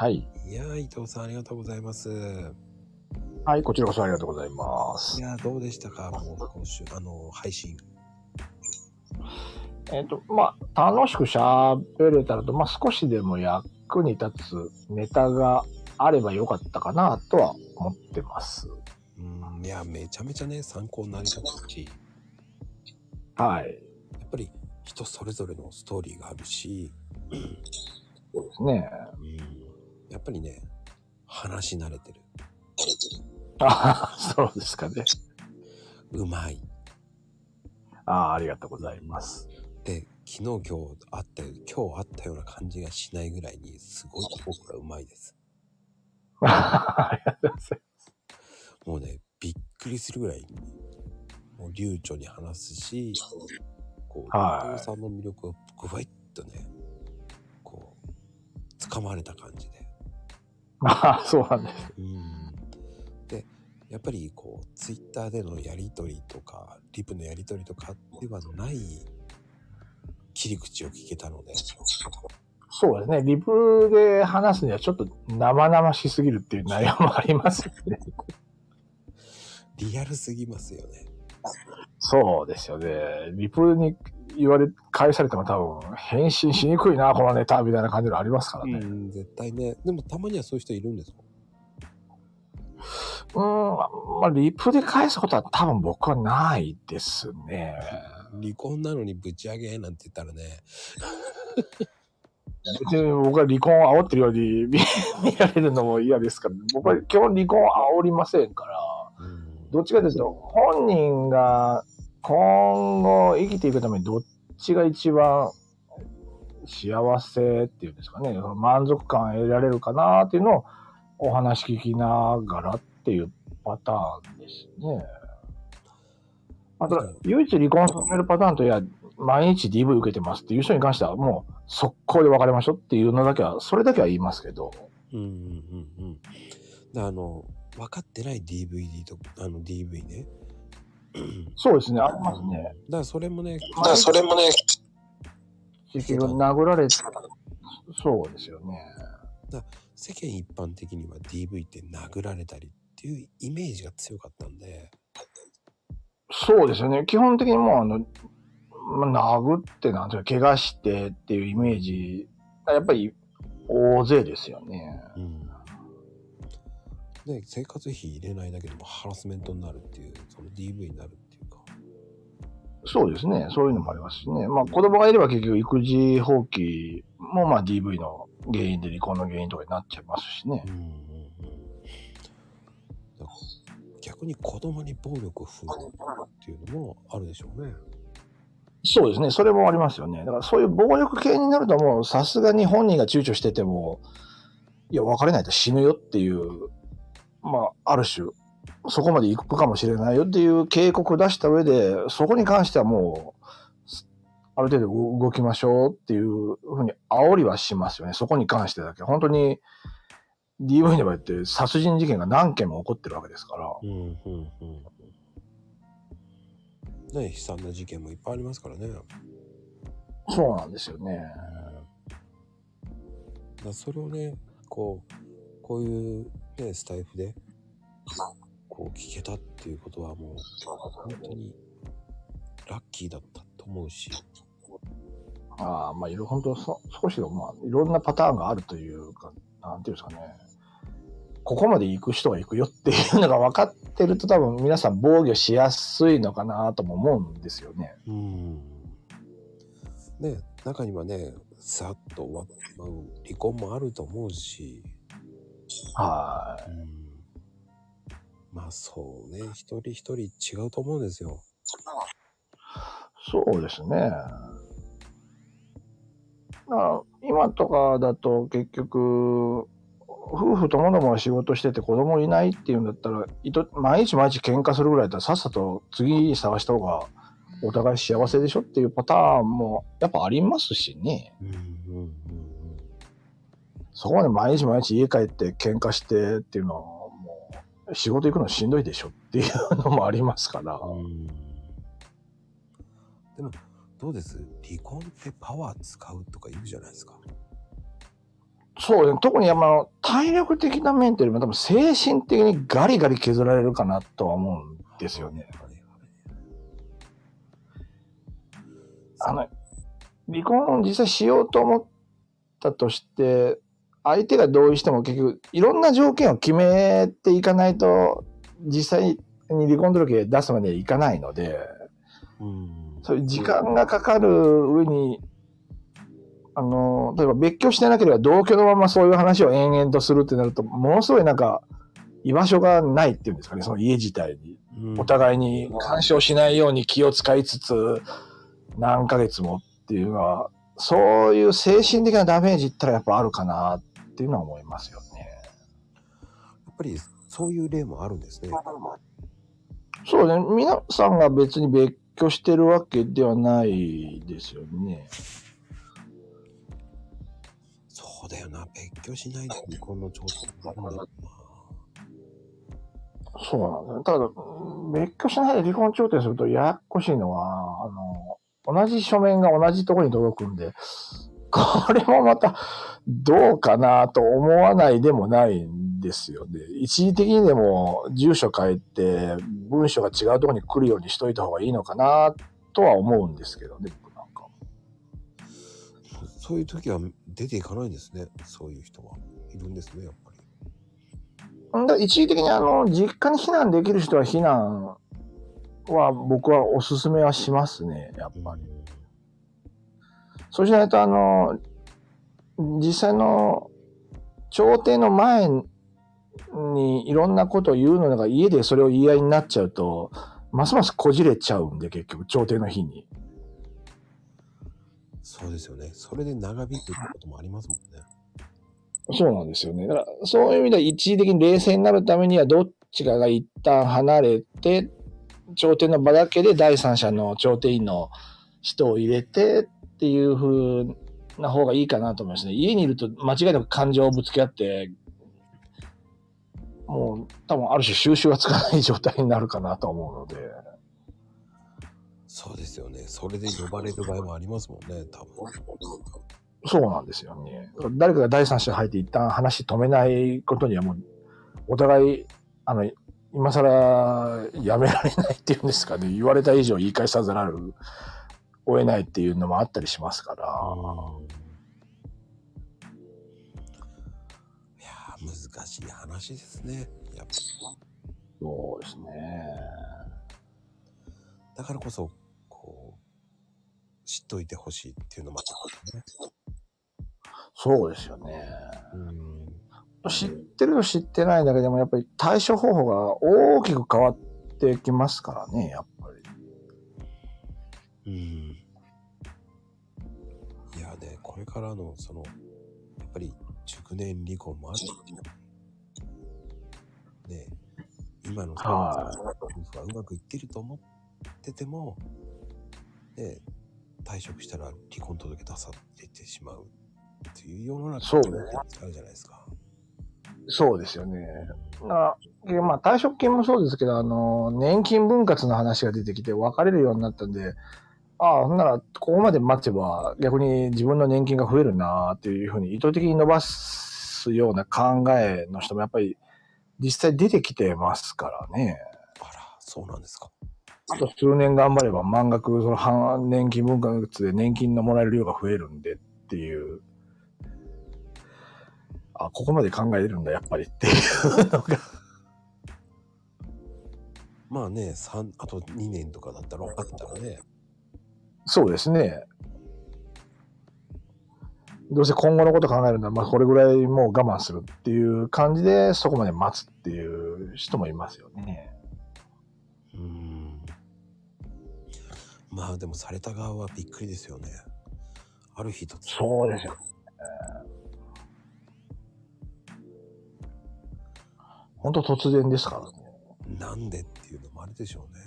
はい。いやー、伊藤さんありがとうございます。はい、こちらこそありがとうございますい。やー、どうでしたか？もう今週、あの、配信。えっ、と、まあ、楽しく喋れたらと、まあ、少しでも役に立つネタがあればよかったかなとは思ってます。うん、いや、めちゃめちゃね、参考になりますし、はい。やっぱり人それぞれのストーリーがあるし、そうですね。うん、やっぱりね、話し慣れてる。あ そうですかね。うまい。ああ、ありがとうございます。で、昨日今日あったよ、今日あったような感じがしないぐらいに、すごい僕らうまいです。ありがとうございもうね、びっくりするぐらい、もう流暢に話すし、こう、はいさんの魅力をぐわいっとね、こう、掴まれた感じで。ああ、そうなんです。うん。で、やっぱりこう、ツイッターでのやりとりとか、リプのやりとりとかではない切り口を聞けたので、そうですね。リプで話すにはちょっと生々しすぎるっていう内容もありますよね。リアルすぎますよね。そうですよね。リプに言われ、返されても多分、返信しにくいな、このネタ、みたいな感じのありますからね。うん、絶対ね。でもたまにはそういう人いるんですか？うーん、まあ、リプで返すことは多分僕はないですね。離婚なのにぶち上げなんて言ったらね、別に僕は離婚を煽ってるように 見見られるのも嫌ですから、僕は基本離婚を煽りませんから、うん、どっちかというと、本人が今後生きていくためにどっちが一番幸せっていうんですかね、満足感得られるかなっていうのをお話聞きながらっていうパターンですね。あとうん、唯一離婚させるパターンといや、毎日 DV 受けてますっていう人に関してはもう速攻で別れましょうっていうのだけは、それだけは言いますけど、うんうんうんうん。であの、分かってない DVD と、あの DV ね。そうですね、ありますね。だからそれもね、だからそれもね、結局殴られて、そうですよね。世間一般的には DV って殴られたりっていうイメージが強かったんで、そうですよね。基本的にもう、あの、まあ、殴ってなんていうか、怪我してっていうイメージ、やっぱり大勢ですよね。うん。で、生活費入れないだけでもハラスメントになるっていう、その DV になるっていうか。そうですね。そういうのもありますしね。まあ、子供がいれば結局育児放棄も、まあ、DV の原因で離婚の原因とかになっちゃいますしねう。んうんうん。逆に子供に暴力を振るうっていうのもあるでしょうね。そうですね。それもありますよね。だからそういう暴力系になるともう、さすがに本人が躊躇してても、いや、別れないと死ぬよっていう、まあ、ある種、そこまで行くかもしれないよっていう警告を出した上で、そこに関してはもう、ある程度動動きましょうっていうふうに煽りはしますよね。そこに関してだけ。本当に DV の場合って殺人事件が何件も起こってるわけですから。うんうんうん。ね悲惨な事件もいっぱいありますからね。そうなんですよね。だそれをね、こう、こういうね、スタイフで、こう聞けたっていうことはもう、本当にラッキーだったと思うし、ああ、まあ、いろ、本当そ、少しでも、まあ、いろんなパターンがあるというか、なんていうんですかね。ここまで行く人は行くよっていうのが分かってると多分皆さん防御しやすいのかなとも思うんですよね。うん。ね、中にはね、さっと終わっ離婚もあると思うし、はうん。まあそうね、一人一人違うと思うんですよ。い。そうですね。だから今とかだと結局、夫婦ともども仕事してて子供いないっていうんだったら、いと毎日毎日喧嘩するぐらいだったらさっさと次探した方がお互い幸せでしょっていうパターンもやっぱありますしね。うんそこまで毎日毎日家帰って喧嘩してっていうのはもう仕事行くのしんどいでしょっていうのもありますから。でも、どうです？離婚ってパワー使うとか言うじゃないですか。そうね、特にあの体力的な面というよりも多分精神的にガリガリ削られるかなとは思うんですよね。あの、離婚を実際しようと思ったとして、相手が同意しても結局いろんな条件を決めていかないと、実際に離婚届出すまではいかないので、うん。そういう時間がかかる上に、あの、例えば別居してなければ同居のままそういう話を延々とするってなると、ものすごいなんか、居場所がないっていうんですかね、その家自体に。うんお互いに干渉しないように気を使いつつ、何ヶ月もっていうのは、そういう精神的なダメージったらやっぱあるかなっていうのは思いますよね。やっぱりそういう例もあるんですね。そうね、皆さんが別に別居してるわけではないですよね。そうだよな。別居しないで離婚の調整があるんだろうな。そうなんだよ。ただ、別居しないで離婚調停するとややっこしいのは、あの、同じ書面が同じところに届くんで、これもまたどうかなと思わないでもないんですよね。一時的にでも住所変えて文書が違うところに来るようにしといた方がいいのかなとは思うんですけどね、僕なんか。そういう時は出ていかないんですね。そういう人は。いるんですね、やっぱり。だ一時的にあの、実家に避難できる人は避難は僕はおすすめはしますね、やっぱり。そうしないと、あの、実際の調停の前にいろんなことを言うのが家でそれを言い合いになっちゃうと、ますますこじれちゃうんで、結局、調停の日に。そうですよね。それで長引くこともありますもんね。そうなんですよね。だから、そういう意味では一時的に冷静になるためには、どっちかが一旦離れて、調停の場だけで第三者の調停員の人を入れてっていう風な方がいいかなと思いますね。家にいると間違いなく感情をぶつけ合って、もう多分ある種収集がつかない状態になるかなと思うので。そうですよね。それで呼ばれる場合もありますもんね、多分。そうなんですよね。誰かが第三者に入って一旦話止めないことにはもう、お互い、あの、今更やめられないっていうんですかね。言われた以上言い返さざるを得ないっていうのもあったりしますから。いやー、難しい話ですね。やっぱそうですね。だからこそ、こう、知っといてほしいっていうのもあるんですね。そうですよね。うん。知ってると知ってないだけでもやっぱり対処方法が大きく変わってきますからね、やっぱり。うん。いやね、これからの、その、やっぱり、熟年離婚もあるね今のは夫婦はうまくいってると思ってても、ね退職したら離婚届出されてしまうっていう世の中そうねあるじゃないですか。そうですよね。なえまあ、退職金もそうですけど、あの、年金分割の話が出てきて別れるようになったんで、ああ、ほんなら、ここまで待てば逆に自分の年金が増えるなっていうふうに意図的に伸ばすような考えの人もやっぱり実際出てきてますからね。あら、そうなんですか。あと数年頑張れば満額、その半年金分割で年金のもらえる量が増えるんでっていう。あ、ここまで考えれるんだ、やっぱりっていうのが。まあね、三あと2年とかだったら分かったらね、そうですね。どうせ今後のこと考えるなら、まあこれぐらいもう我慢するっていう感じで、そこまで待つっていう人もいますよね。うーん。まあでもされた側はびっくりですよね。ある日突然そうですよ。本当突然ですからね。なんでっていうのもあるでしょうね。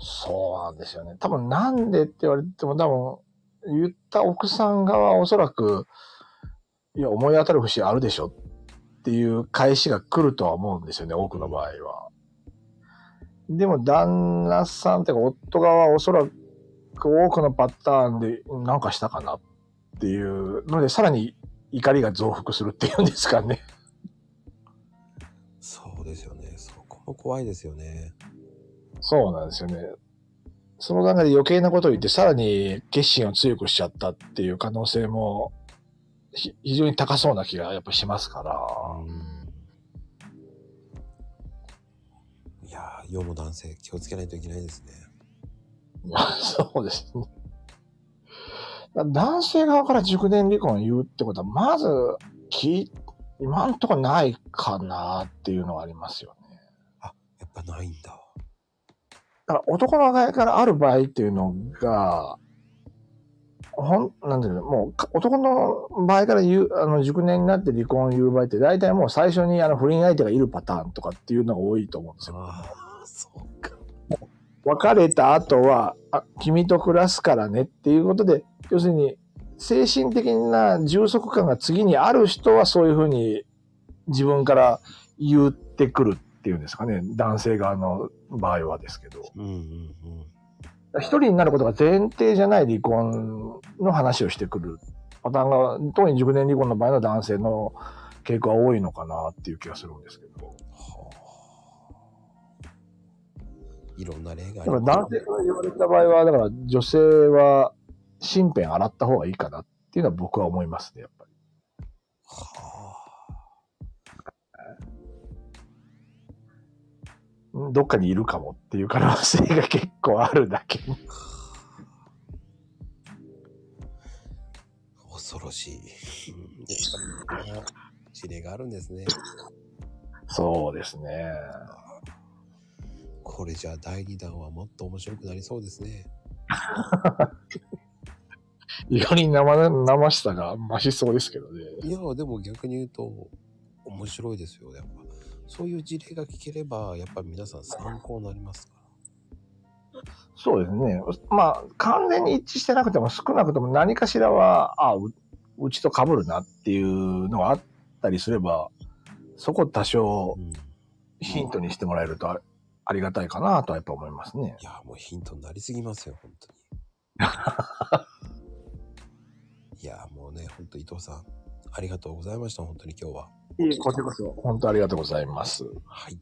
そうなんですよね。多分なんでって言われても多分言った奥さん側はおそらく、いや、思い当たる節あるでしょっていう返しが来るとは思うんですよね、多くの場合は。でも旦那さんってか夫側はおそらく多くのパターンでなんかしたかなっていうので、さらに怒りが増幅するっていうんですかね。そうですよね。そこも怖いですよね。そうなんですよね。その中で余計なことを言って、さらに決心を強くしちゃったっていう可能性も、ひ非常に高そうな気がやっぱしますから。いやー、世の男性気をつけないといけないですね。まあ、そうですね。男性側から熟年離婚を言うってことは、まず、き、今んとこないかなっていうのはありますよね。やっぱないんだ。だから男の側からある場合っていうのが、ほん、なんていうの、もうか、男の場合から言う、あの、熟年になって離婚を言う場合って、大体もう最初にあの、不倫相手がいるパターンとかっていうのが多いと思うんですよ。ああ、そうか。別れた後は、あ、君と暮らすからねっていうことで、要するに、精神的な充足感が次にある人はそういうふうに自分から言ってくるっていうんですかね。男性側の場合はですけど。うんうんうん。一人になることが前提じゃない離婚の話をしてくるパターンが、特に熟年離婚の場合の男性の傾向は多いのかなっていう気がするんですけど。はあ。いろんな例があ男性から言われた場合は、だから女性は身辺洗った方がいいかなっていうのは僕は思いますね、やっぱり。はうどっかにいるかもっていう可能性が結構あるだけに。あ。恐ろしい。うんやっぱり、事例があるんですね。そうですね。これじゃあ第2弾はもっと面白くなりそうですね。より生々しさが増しそうですけどね。いや、でも逆に言うと、面白いですよ、やっぱ。そういう事例が聞ければ、やっぱ皆さん参考になりますか？ら。そうですね。まあ、完全に一致してなくても少なくとも何かしらは、あううちと被るなっていうのがあったりすれば、そこ多少ヒントにしてもらえるとあありがたいかなとはやっぱ思いますね。や、もうヒントになりすぎますよ、本当に。いや、もうね、本当伊藤さん、ありがとうございました、本当に今日は。いいこちらこそ、本当ありがとうございます。はい。